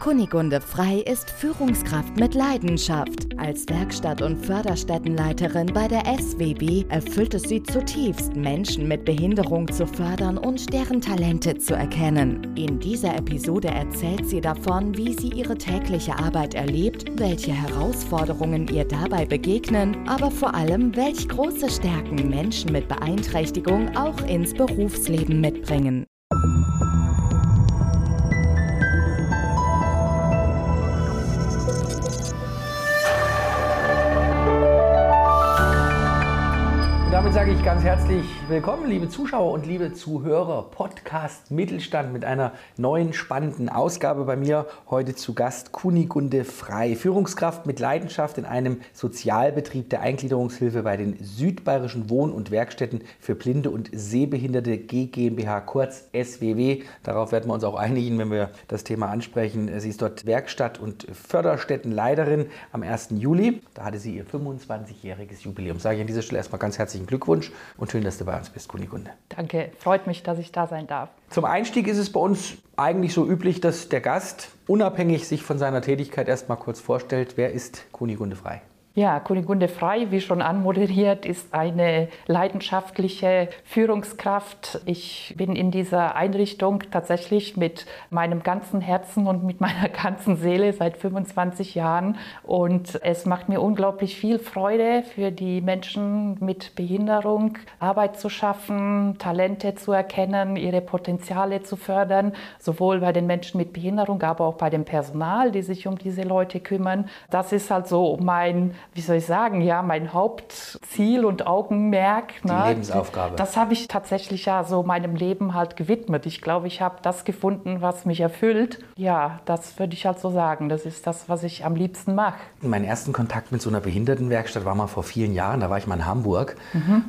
Kunigunde Frei ist Führungskraft mit Leidenschaft. Als Werkstatt- und Förderstättenleiterin bei der SWB erfüllt es sie zutiefst, Menschen mit Behinderung zu fördern und deren Talente zu erkennen. In dieser Episode erzählt sie davon, wie sie ihre tägliche Arbeit erlebt, welche Herausforderungen ihr dabei begegnen, aber vor allem, welch große Stärken Menschen mit Beeinträchtigung auch ins Berufsleben mitbringen. Sage ich ganz herzlich willkommen, liebe Zuschauer und liebe Zuhörer. Podcast Mittelstand mit einer neuen spannenden Ausgabe bei mir. Heute zu Gast Kunigunde Frei, Führungskraft mit Leidenschaft in einem Sozialbetrieb der Eingliederungshilfe bei den Südbayerischen Wohn- und Werkstätten für Blinde und Sehbehinderte GmbH, kurz SWW. Darauf werden wir uns auch einigen, wenn wir das Thema ansprechen. Sie ist dort Werkstatt- und Förderstättenleiterin am 1. Juli. Da hatte sie ihr 25-jähriges Jubiläum. Sage ich an dieser Stelle erstmal ganz herzlichen Glückwunsch und schön, dass du bei uns bist, Kunigunde. Danke, freut mich, dass ich da sein darf. Zum Einstieg ist es bei uns eigentlich so üblich, dass der Gast unabhängig sich von seiner Tätigkeit erstmal kurz vorstellt. Wer ist Kunigunde Frei? Ja, Kunigunde Frei, wie schon anmoderiert, ist eine leidenschaftliche Führungskraft. Ich bin in dieser Einrichtung tatsächlich mit meinem ganzen Herzen und mit meiner ganzen Seele seit 25 Jahren. Und es macht mir unglaublich viel Freude, für die Menschen mit Behinderung Arbeit zu schaffen, Talente zu erkennen, ihre Potenziale zu fördern, sowohl bei den Menschen mit Behinderung, aber auch bei dem Personal, die sich um diese Leute kümmern. Das ist halt so mein wie soll ich sagen, ja, mein Hauptziel und Augenmerk. Die ne? Lebensaufgabe. Das habe ich tatsächlich ja so meinem Leben halt gewidmet. Ich glaube, ich habe das gefunden, was mich erfüllt. Ja, das würde ich halt so sagen. Das ist das, was ich am liebsten mache. Mein ersten Kontakt mit so einer Behindertenwerkstatt war mal vor vielen Jahren. Da war ich mal in Hamburg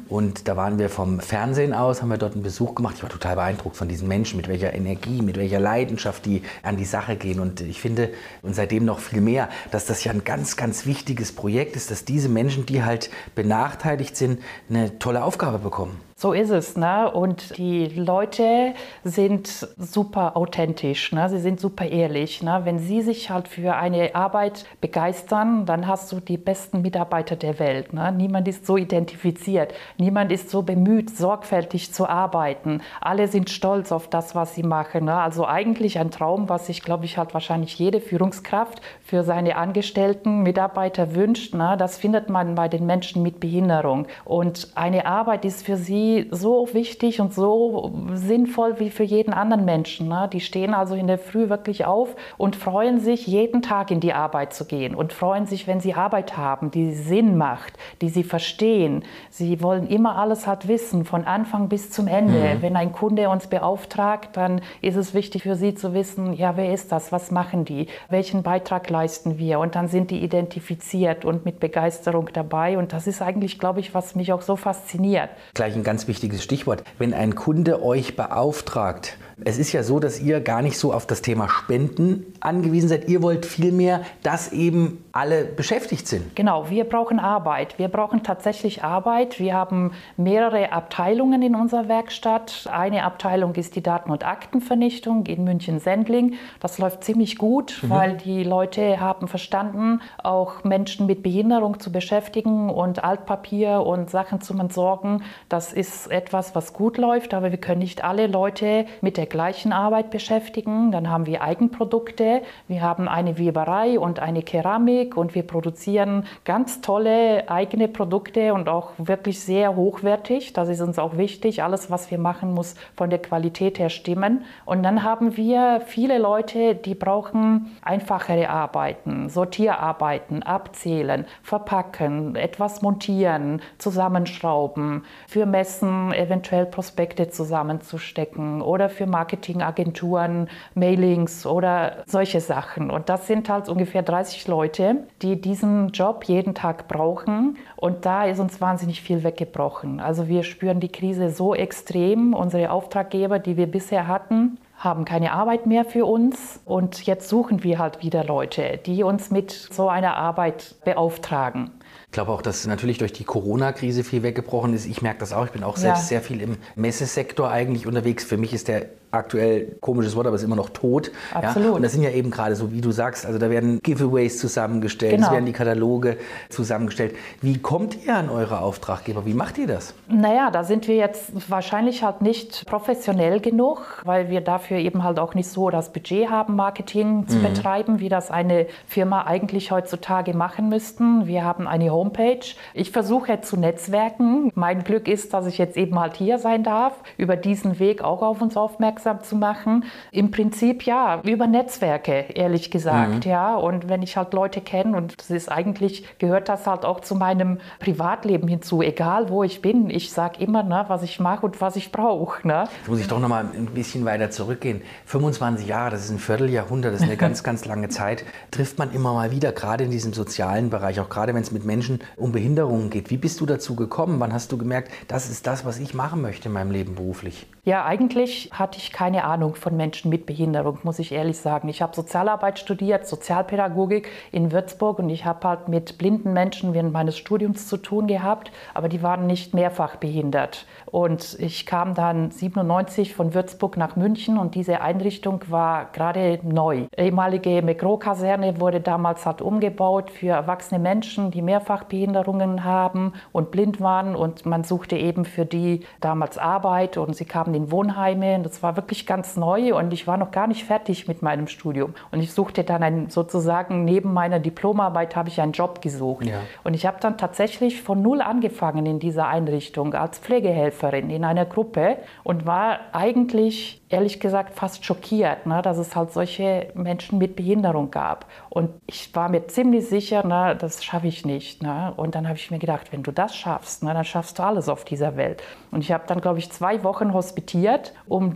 und da waren wir vom Fernsehen aus, haben wir dort einen Besuch gemacht. Ich war total beeindruckt von diesen Menschen, mit welcher Energie, mit welcher Leidenschaft die an die Sache gehen. Und ich finde, und seitdem noch viel mehr, dass das ja ein ganz, ganz wichtiges Projekt ist, dass diese Menschen, die halt benachteiligt sind, eine tolle Aufgabe bekommen. So ist es, ne? Und die Leute sind super authentisch, ne? Sie sind super ehrlich, ne? Wenn sie sich halt für eine Arbeit begeistern, dann hast du die besten Mitarbeiter der Welt, ne? Niemand ist so identifiziert, niemand ist so bemüht, sorgfältig zu arbeiten. Alle sind stolz auf das, was sie machen, ne? Also eigentlich ein Traum, was sich, glaube ich, halt wahrscheinlich jede Führungskraft für seine Angestellten, Mitarbeiter wünscht, ne? Das findet man bei den Menschen mit Behinderung. Und eine Arbeit ist für sie so wichtig und so sinnvoll wie für jeden anderen Menschen. Ne? Die stehen also in der Früh wirklich auf und freuen sich, jeden Tag in die Arbeit zu gehen und freuen sich, wenn sie Arbeit haben, die Sinn macht, die sie verstehen. Sie wollen immer alles halt wissen, von Anfang bis zum Ende. Mhm. Wenn ein Kunde uns beauftragt, dann ist es wichtig für sie zu wissen, ja, wer ist das, was machen die, welchen Beitrag leisten wir und dann sind die identifiziert und mit Begeisterung dabei und das ist eigentlich, glaube ich, was mich auch so fasziniert. Gleich ein ganz wichtiges Stichwort. Wenn ein Kunde euch beauftragt, es ist ja so, dass ihr gar nicht so auf das Thema Spenden angewiesen seid. Ihr wollt vielmehr, dass eben alle beschäftigt sind. Genau, wir brauchen Arbeit. Wir brauchen tatsächlich Arbeit. Wir haben mehrere Abteilungen in unserer Werkstatt. Eine Abteilung ist die Daten- und Aktenvernichtung in München-Sendling. Das läuft ziemlich gut, weil die Leute haben verstanden, auch Menschen mit Behinderung zu beschäftigen und Altpapier und Sachen zu entsorgen. Das ist etwas, was gut läuft, aber wir können nicht alle Leute mit der gleichen Arbeit beschäftigen. Dann haben wir Eigenprodukte. Wir haben eine Weberei und eine Keramik und wir produzieren ganz tolle eigene Produkte und auch wirklich sehr hochwertig. Das ist uns auch wichtig. Alles, was wir machen, muss von der Qualität her stimmen. Und dann haben wir viele Leute, die brauchen einfachere Arbeiten, Sortierarbeiten, abzählen, verpacken, etwas montieren, zusammenschrauben, für Messen eventuell Prospekte zusammenzustecken oder für Marketingagenturen, Mailings oder solche Sachen. Und das sind halt ungefähr 30 Leute, die diesen Job jeden Tag brauchen. Und da ist uns wahnsinnig viel weggebrochen. Also wir spüren die Krise so extrem. Unsere Auftraggeber, die wir bisher hatten, haben keine Arbeit mehr für uns und jetzt suchen wir halt wieder Leute, die uns mit so einer Arbeit beauftragen. Ich glaube auch, dass natürlich durch die Corona-Krise viel weggebrochen ist. Ich merke das auch. Ich bin auch selbst ja. sehr viel im Messesektor eigentlich unterwegs. Für mich ist der aktuell komisches Wort, aber es ist immer noch tot. Absolut. Ja? Und das sind ja eben gerade so, wie du sagst, also da werden Giveaways zusammengestellt, genau. es werden die Kataloge zusammengestellt. Wie kommt ihr an eure Auftraggeber? Wie macht ihr das? Naja, da sind wir jetzt wahrscheinlich halt nicht professionell genug, weil wir dafür eben halt auch nicht so das Budget haben, Marketing zu mhm. betreiben, wie das eine Firma eigentlich heutzutage machen müssten. Wir haben eine Homepage. Ich versuche zu netzwerken. Mein Glück ist, dass ich jetzt eben halt hier sein darf, über diesen Weg auch auf uns aufmerksam aufmerksam zu machen. Im Prinzip ja, über Netzwerke, ehrlich gesagt. Mhm. Ja, und wenn ich halt Leute kenne und das ist eigentlich, gehört das halt auch zu meinem Privatleben hinzu, egal wo ich bin. Ich sage immer, ne, was ich mache und was ich brauche. Ne? Jetzt muss ich doch noch mal ein bisschen weiter zurückgehen. 25 Jahre, das ist ein Vierteljahrhundert, das ist eine ganz, ganz lange Zeit. Trifft man immer mal wieder, gerade in diesem sozialen Bereich, auch gerade wenn es mit Menschen um Behinderungen geht. Wie bist du dazu gekommen? Wann hast du gemerkt, das ist das, was ich machen möchte in meinem Leben beruflich? Ja, eigentlich hatte ich keine Ahnung von Menschen mit Behinderung, muss ich ehrlich sagen. Ich habe Sozialarbeit studiert, Sozialpädagogik in Würzburg und ich habe halt mit blinden Menschen während meines Studiums zu tun gehabt, aber die waren nicht mehrfach behindert. Und ich kam dann 97 von Würzburg nach München und diese Einrichtung war gerade neu. Die ehemalige Mikro-Kaserne wurde damals halt umgebaut für erwachsene Menschen, die Mehrfachbehinderungen haben und blind waren und man suchte eben für die damals Arbeit und sie kamen in Wohnheime. Und das war wirklich ganz neu und ich war noch gar nicht fertig mit meinem Studium. Und ich suchte dann ein, sozusagen neben meiner Diplomarbeit habe ich einen Job gesucht. Ja. Und ich habe dann tatsächlich von null angefangen in dieser Einrichtung als Pflegehelfer Helferin in einer Gruppe und war eigentlich ehrlich gesagt fast schockiert, ne, dass es halt solche Menschen mit Behinderung gab. Und ich war mir ziemlich sicher, ne, das schaffe ich nicht. Ne. Und dann habe ich mir gedacht, wenn du das schaffst, ne, dann schaffst du alles auf dieser Welt. Und ich habe dann, glaube ich, zwei Wochen hospitiert, um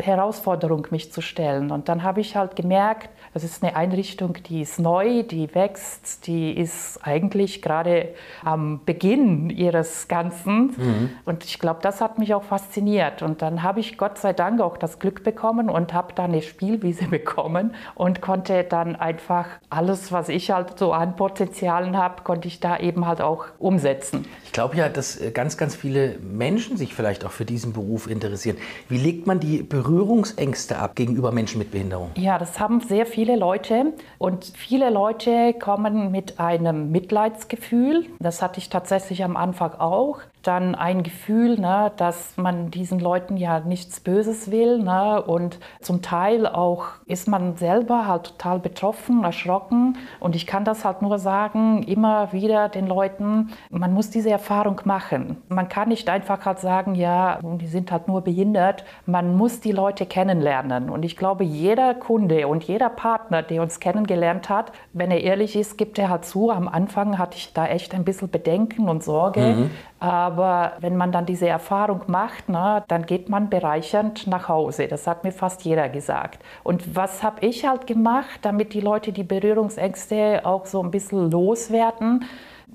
Herausforderung mich zu stellen. Und dann habe ich halt gemerkt, das ist eine Einrichtung, die ist neu, die wächst, die ist eigentlich gerade am Beginn ihres Ganzen. Mhm. Und ich glaube, das hat mich auch fasziniert. Und dann habe ich Gott sei Dank auch das Glück bekommen und habe dann eine Spielwiese bekommen und konnte dann einfach alles, was ich halt so an Potenzialen habe, konnte ich da eben halt auch umsetzen. Ich glaube ja, dass äh, ganz, ganz viele Menschen sich vielleicht auch für diesen Beruf interessieren. Wie legt man die Berührungsängste ab gegenüber Menschen mit Behinderung? Ja, das haben sehr viele viele Leute und viele Leute kommen mit einem Mitleidsgefühl. Das hatte ich tatsächlich am Anfang auch dann ein Gefühl, ne, dass man diesen Leuten ja nichts Böses will. Ne, und zum Teil auch ist man selber halt total betroffen, erschrocken. Und ich kann das halt nur sagen, immer wieder den Leuten, man muss diese Erfahrung machen. Man kann nicht einfach halt sagen, ja, die sind halt nur behindert. Man muss die Leute kennenlernen. Und ich glaube, jeder Kunde und jeder Partner, der uns kennengelernt hat, wenn er ehrlich ist, gibt er halt zu, am Anfang hatte ich da echt ein bisschen Bedenken und Sorge. Mhm. Aber wenn man dann diese Erfahrung macht, na, dann geht man bereichernd nach Hause. Das hat mir fast jeder gesagt. Und was habe ich halt gemacht, damit die Leute die Berührungsängste auch so ein bisschen loswerden?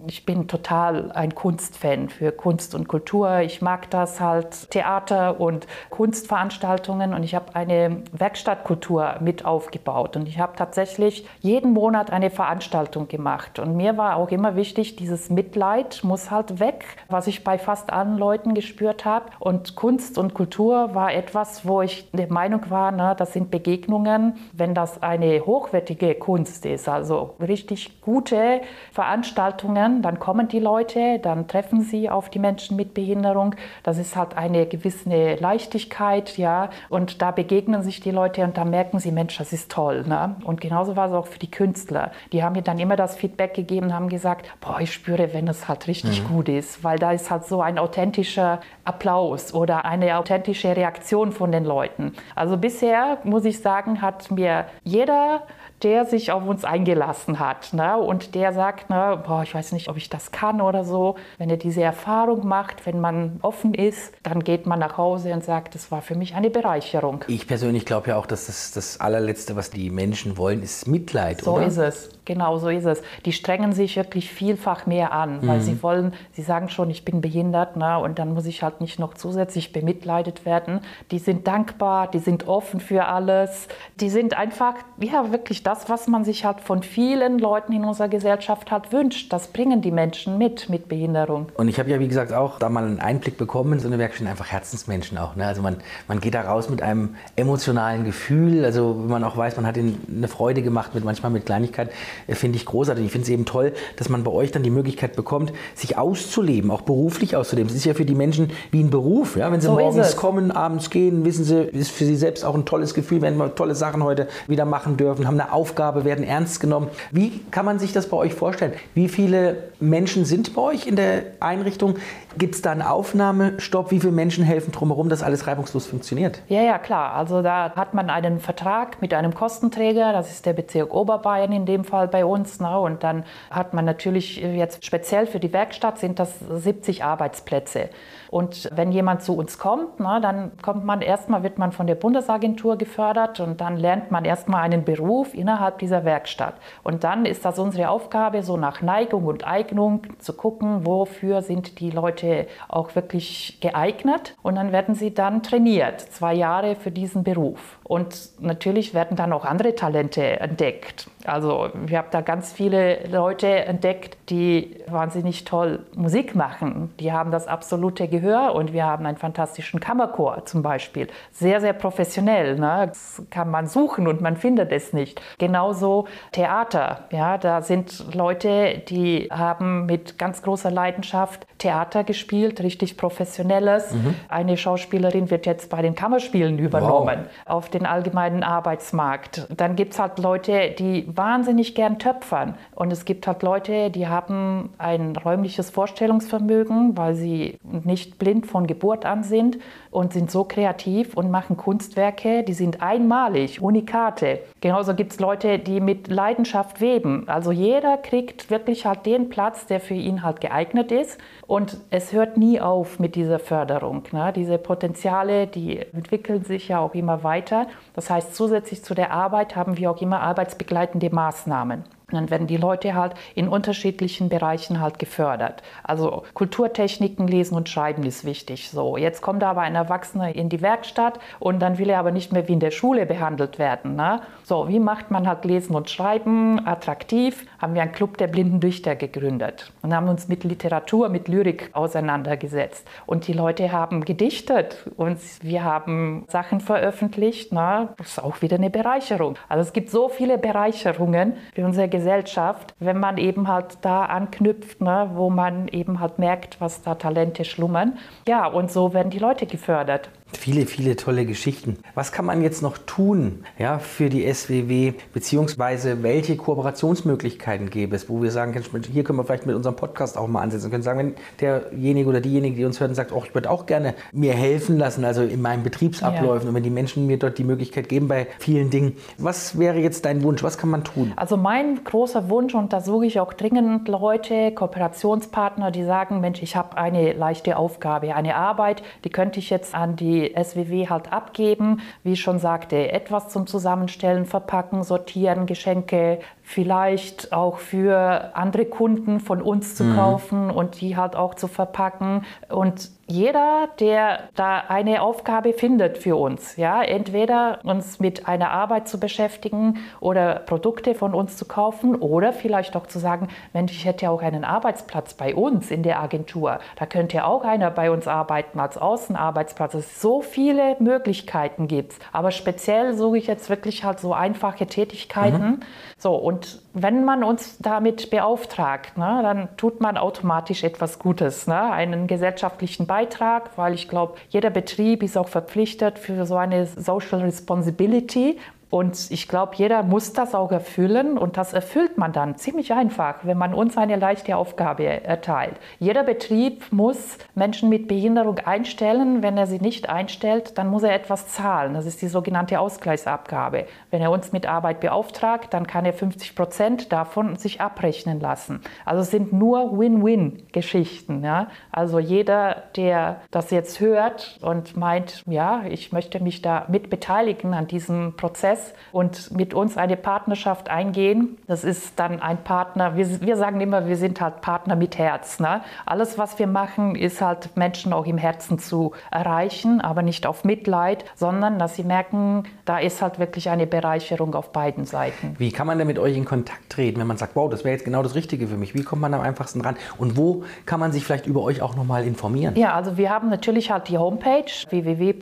Ich bin total ein Kunstfan für Kunst und Kultur. Ich mag das halt Theater und Kunstveranstaltungen. Und ich habe eine Werkstattkultur mit aufgebaut. Und ich habe tatsächlich jeden Monat eine Veranstaltung gemacht. Und mir war auch immer wichtig, dieses Mitleid muss halt weg, was ich bei fast allen Leuten gespürt habe. Und Kunst und Kultur war etwas, wo ich der Meinung war, na, das sind Begegnungen, wenn das eine hochwertige Kunst ist, also richtig gute Veranstaltungen Begegnungen, dann kommen die Leute, dann treffen sie auf die Menschen mit Behinderung. Das ist halt eine gewisse Leichtigkeit, ja. Und da begegnen sich die Leute und da merken sie, Mensch, das ist toll. Ne? Und genauso war es auch für die Künstler. Die haben mir dann immer das Feedback gegeben, haben gesagt, boah, ich spüre, wenn es halt richtig mhm. gut ist, weil da ist halt so ein authentischer Applaus oder eine authentische Reaktion von den Leuten. Also bisher muss ich sagen, hat mir jeder der sich auf uns eingelassen hat ne? und der sagt, ne, boah, ich weiß nicht, ob ich das kann oder so. Wenn er diese Erfahrung macht, wenn man offen ist, dann geht man nach Hause und sagt, das war für mich eine Bereicherung. Ich persönlich glaube ja auch, dass das, das allerletzte, was die Menschen wollen, ist Mitleid. So oder? ist es. Genau so ist es. Die strengen sich wirklich vielfach mehr an, weil mhm. sie wollen, sie sagen schon, ich bin behindert, ne, und dann muss ich halt nicht noch zusätzlich bemitleidet werden. Die sind dankbar, die sind offen für alles, die sind einfach, ja, wirklich das, was man sich halt von vielen Leuten in unserer Gesellschaft halt wünscht. Das bringen die Menschen mit, mit Behinderung. Und ich habe ja, wie gesagt, auch da mal einen Einblick bekommen in so eine Werkstatt, einfach Herzensmenschen auch. Ne? Also man, man geht da raus mit einem emotionalen Gefühl, also wenn man auch weiß, man hat ihnen eine Freude gemacht, mit manchmal mit Kleinigkeit äh, finde ich großartig. Ich finde es eben toll, dass man bei euch dann die Möglichkeit bekommt, sich auszuleben, auch beruflich auszuleben. Es ist ja für die Menschen wie ein Beruf. Ja? Wenn sie so morgens kommen, abends gehen, wissen sie, ist für sie selbst auch ein tolles Gefühl, wenn wir tolle Sachen heute wieder machen dürfen, haben eine Aufgabe, werden ernst genommen. Wie kann man sich das bei euch vorstellen? Wie viele Menschen sind bei euch in der Einrichtung? Gibt es da einen Aufnahmestopp? Wie viele Menschen helfen drumherum, dass alles reibungslos funktioniert? Ja, ja, klar. Also da hat man einen Vertrag mit einem Kostenträger, das ist der Bezirk Oberbayern in dem Fall bei uns. Ne? Und dann hat man natürlich jetzt speziell für die Werkstatt sind das 70 Arbeitsplätze. Und wenn jemand zu uns kommt, na, dann kommt man erstmal, wird man von der Bundesagentur gefördert und dann lernt man erstmal einen Beruf innerhalb dieser Werkstatt. Und dann ist das unsere Aufgabe, so nach Neigung und Eignung zu gucken, wofür sind die Leute auch wirklich geeignet. Und dann werden sie dann trainiert, zwei Jahre für diesen Beruf. Und natürlich werden dann auch andere Talente entdeckt. Also wir haben da ganz viele Leute entdeckt, die wahnsinnig toll Musik machen. Die haben das absolute Gehör und wir haben einen fantastischen Kammerchor zum Beispiel. Sehr, sehr professionell. Ne? Das kann man suchen und man findet es nicht. Genauso Theater. Ja, da sind Leute, die haben mit ganz großer Leidenschaft Theater gespielt, richtig professionelles. Mhm. Eine Schauspielerin wird jetzt bei den Kammerspielen übernommen wow. auf den allgemeinen Arbeitsmarkt. Dann gibt es halt Leute, die wahnsinnig gern töpfern. Und es gibt halt Leute, die haben ein räumliches Vorstellungsvermögen, weil sie nicht blind von Geburt an sind und sind so kreativ und machen Kunstwerke, die sind einmalig, Unikate. Genauso gibt es Leute, die mit Leidenschaft weben. Also jeder kriegt wirklich halt den Platz, der für ihn halt geeignet ist. Und es hört nie auf mit dieser Förderung. Ne? Diese Potenziale, die entwickeln sich ja auch immer weiter. Das heißt, zusätzlich zu der Arbeit haben wir auch immer arbeitsbegleitende Maßnahmen. Dann werden die Leute halt in unterschiedlichen Bereichen halt gefördert. Also Kulturtechniken, Lesen und Schreiben ist wichtig. So, jetzt kommt aber ein Erwachsener in die Werkstatt und dann will er aber nicht mehr wie in der Schule behandelt werden. Ne? So, wie macht man halt Lesen und Schreiben attraktiv? Haben wir einen Club der blinden Dichter gegründet und haben uns mit Literatur, mit Lyrik auseinandergesetzt. Und die Leute haben gedichtet und wir haben Sachen veröffentlicht. Ne? Das ist auch wieder eine Bereicherung. Also es gibt so viele Bereicherungen für unser Gesellschaft Gesellschaft, wenn man eben halt da anknüpft, ne, wo man eben halt merkt, was da Talente schlummern. Ja, und so werden die Leute gefördert. Viele, viele tolle Geschichten. Was kann man jetzt noch tun ja, für die SWW, beziehungsweise welche Kooperationsmöglichkeiten gäbe es, wo wir sagen können, hier können wir vielleicht mit unserem Podcast auch mal ansetzen, wir können sagen, wenn derjenige oder diejenige, die uns hört, sagt, oh, ich würde auch gerne mir helfen lassen, also in meinen Betriebsabläufen ja. und wenn die Menschen mir dort die Möglichkeit geben bei vielen Dingen. Was wäre jetzt dein Wunsch? Was kann man tun? Also mein großer Wunsch, und da suche ich auch dringend Leute, Kooperationspartner, die sagen, Mensch, ich habe eine leichte Aufgabe, eine Arbeit, die könnte ich jetzt an die SWW halt abgeben. Wie ich schon sagte, etwas zum Zusammenstellen, verpacken, sortieren, Geschenke, vielleicht auch für andere Kunden von uns zu mhm. kaufen und die halt auch zu verpacken. Und jeder, der da eine Aufgabe findet für uns, ja, entweder uns mit einer Arbeit zu beschäftigen oder Produkte von uns zu kaufen oder vielleicht auch zu sagen, Mensch, ich hätte ja auch einen Arbeitsplatz bei uns in der Agentur. Da könnte ja auch einer bei uns arbeiten als Außenarbeitsplatz. Es so viele Möglichkeiten gibt. Aber speziell suche ich jetzt wirklich halt so einfache Tätigkeiten. Mhm. So, und wenn man uns damit beauftragt, ne, dann tut man automatisch etwas Gutes, ne? einen gesellschaftlichen Beitrag, weil ich glaube, jeder Betrieb ist auch verpflichtet für so eine Social Responsibility Und ich glaube, jeder muss das auch erfüllen und das erfüllt man dann ziemlich einfach, wenn man uns eine leichte Aufgabe erteilt. Jeder Betrieb muss Menschen mit Behinderung einstellen. Wenn er sie nicht einstellt, dann muss er etwas zahlen. Das ist die sogenannte Ausgleichsabgabe. Wenn er uns mit Arbeit beauftragt, dann kann er 50 Prozent davon sich abrechnen lassen. Also es sind nur Win-Win-Geschichten. Ja? Also jeder, der das jetzt hört und meint, ja, ich möchte mich da mit beteiligen an diesem Prozess, Prozess und mit uns eine Partnerschaft eingehen. Das ist dann ein Partner, wir, wir sagen immer, wir sind halt Partner mit Herz. Ne? Alles, was wir machen, ist halt Menschen auch im Herzen zu erreichen, aber nicht auf Mitleid, sondern dass sie merken, da ist halt wirklich eine Bereicherung auf beiden Seiten. Wie kann man denn mit euch in Kontakt treten, wenn man sagt, wow, das wäre jetzt genau das Richtige für mich? Wie kommt man am einfachsten ran? Und wo kann man sich vielleicht über euch auch nochmal informieren? Ja, also wir haben natürlich halt die Homepage www.sww-münchen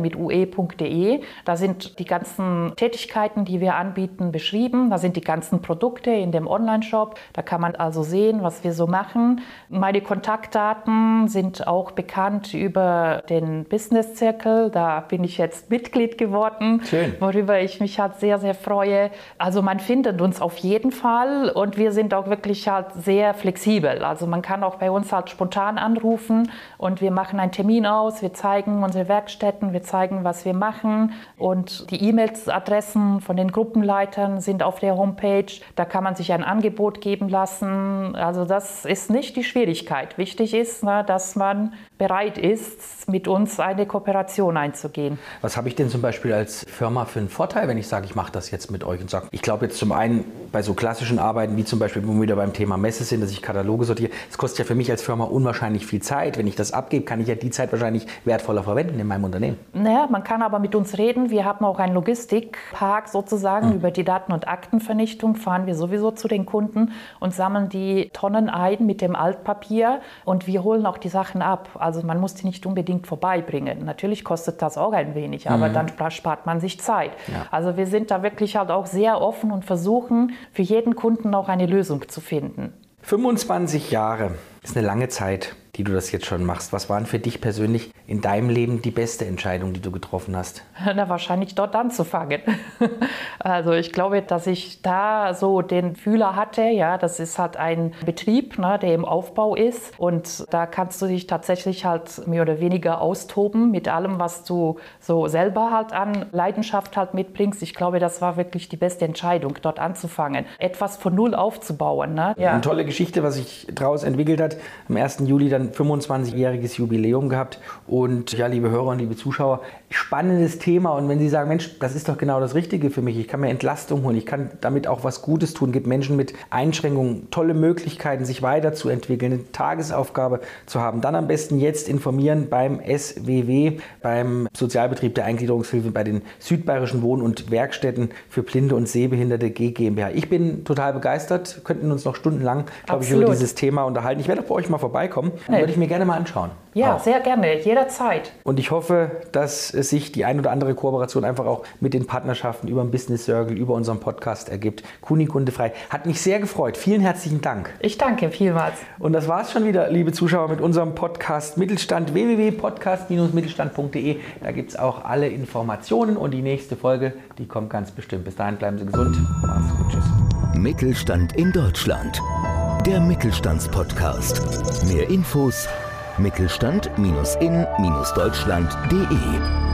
mit ue.de. Da sind die ganzen Tätigkeiten, die wir anbieten, beschrieben. Da sind die ganzen Produkte in dem Online-Shop. Da kann man also sehen, was wir so machen. Meine Kontaktdaten sind auch bekannt über den Business Circle. Da bin ich jetzt Mitglied geworden, Schön. worüber ich mich halt sehr, sehr freue. Also man findet uns auf jeden Fall und wir sind auch wirklich halt sehr flexibel. Also man kann auch bei uns halt spontan anrufen und wir machen einen Termin aus. Wir zeigen unsere Werkstätten, wir zeigen, was wir machen und die E-Mails-Adressen von den Gruppenleitern sind auf der Homepage. Da kann man sich ein Angebot geben lassen. Also das ist nicht die Schwierigkeit. Wichtig ist, ne, dass man bereit ist, mit uns eine Kooperation einzugehen. Was habe ich denn zum Beispiel als Firma für einen Vorteil, wenn ich sage, ich mache das jetzt mit euch und sage, ich glaube jetzt zum einen bei so klassischen Arbeiten wie zum Beispiel, wenn wir wieder beim Thema Messe sind, dass ich Kataloge sortiere, es kostet ja für mich als Firma unwahrscheinlich viel Zeit. Wenn ich das abgebe, kann ich ja die Zeit wahrscheinlich wertvoller verwenden in meinem Unternehmen. Naja, man kann aber mit uns reden. Wir haben auch einen Logistikpark sozusagen. Mhm. Über die Daten- und Aktenvernichtung fahren wir sowieso zu den Kunden und sammeln die Tonnen ein mit dem Altpapier und wir holen auch die Sachen ab. Also man muss die nicht unbedingt vorbeibringen. Natürlich kostet das auch ein wenig, aber mhm. dann spart man sich Zeit. Ja. Also wir sind da wirklich halt auch sehr offen und versuchen für jeden Kunden auch eine Lösung zu finden. 25 Jahre ist eine lange Zeit die du das jetzt schon machst. Was waren für dich persönlich in deinem Leben die beste Entscheidung, die du getroffen hast? Na, wahrscheinlich dort anzufangen. Also ich glaube, dass ich da so den Fühler hatte, ja, das ist halt ein Betrieb, ne, der im Aufbau ist und da kannst du dich tatsächlich halt mehr oder weniger austoben mit allem, was du so selber halt an Leidenschaft halt mitbringst. Ich glaube, das war wirklich die beste Entscheidung, dort anzufangen, etwas von Null aufzubauen. Ne? Ja. Eine tolle Geschichte, was sich daraus entwickelt hat. Am 1. Juli dann 25-jähriges Jubiläum gehabt. Und ja, liebe Hörer und liebe Zuschauer, spannendes Thema. Und wenn Sie sagen, Mensch, das ist doch genau das Richtige für mich, ich kann mir Entlastung holen, ich kann damit auch was Gutes tun, gibt Menschen mit Einschränkungen tolle Möglichkeiten, sich weiterzuentwickeln, eine Tagesaufgabe zu haben, dann am besten jetzt informieren beim SWW, beim Sozialbetrieb der Eingliederungshilfe, bei den südbayerischen Wohn- und Werkstätten für Blinde und Sehbehinderte GmbH. Ich bin total begeistert, könnten uns noch stundenlang, glaube ich, über dieses Thema unterhalten. Ich werde auch bei euch mal vorbeikommen. Dann würde ich mir gerne mal anschauen. Ja, auch. sehr gerne, jederzeit. Und ich hoffe, dass sich die ein oder andere Kooperation einfach auch mit den Partnerschaften über den Business Circle, über unseren Podcast ergibt. Kunikunde frei. Hat mich sehr gefreut. Vielen herzlichen Dank. Ich danke vielmals. Und das war es schon wieder, liebe Zuschauer, mit unserem Podcast Mittelstand www.podcast-mittelstand.de. Da gibt es auch alle Informationen und die nächste Folge, die kommt ganz bestimmt. Bis dahin bleiben Sie gesund. Macht's gut. Tschüss. Mittelstand in Deutschland. Der Mittelstandspodcast. Mehr Infos mittelstand-in-deutschland.de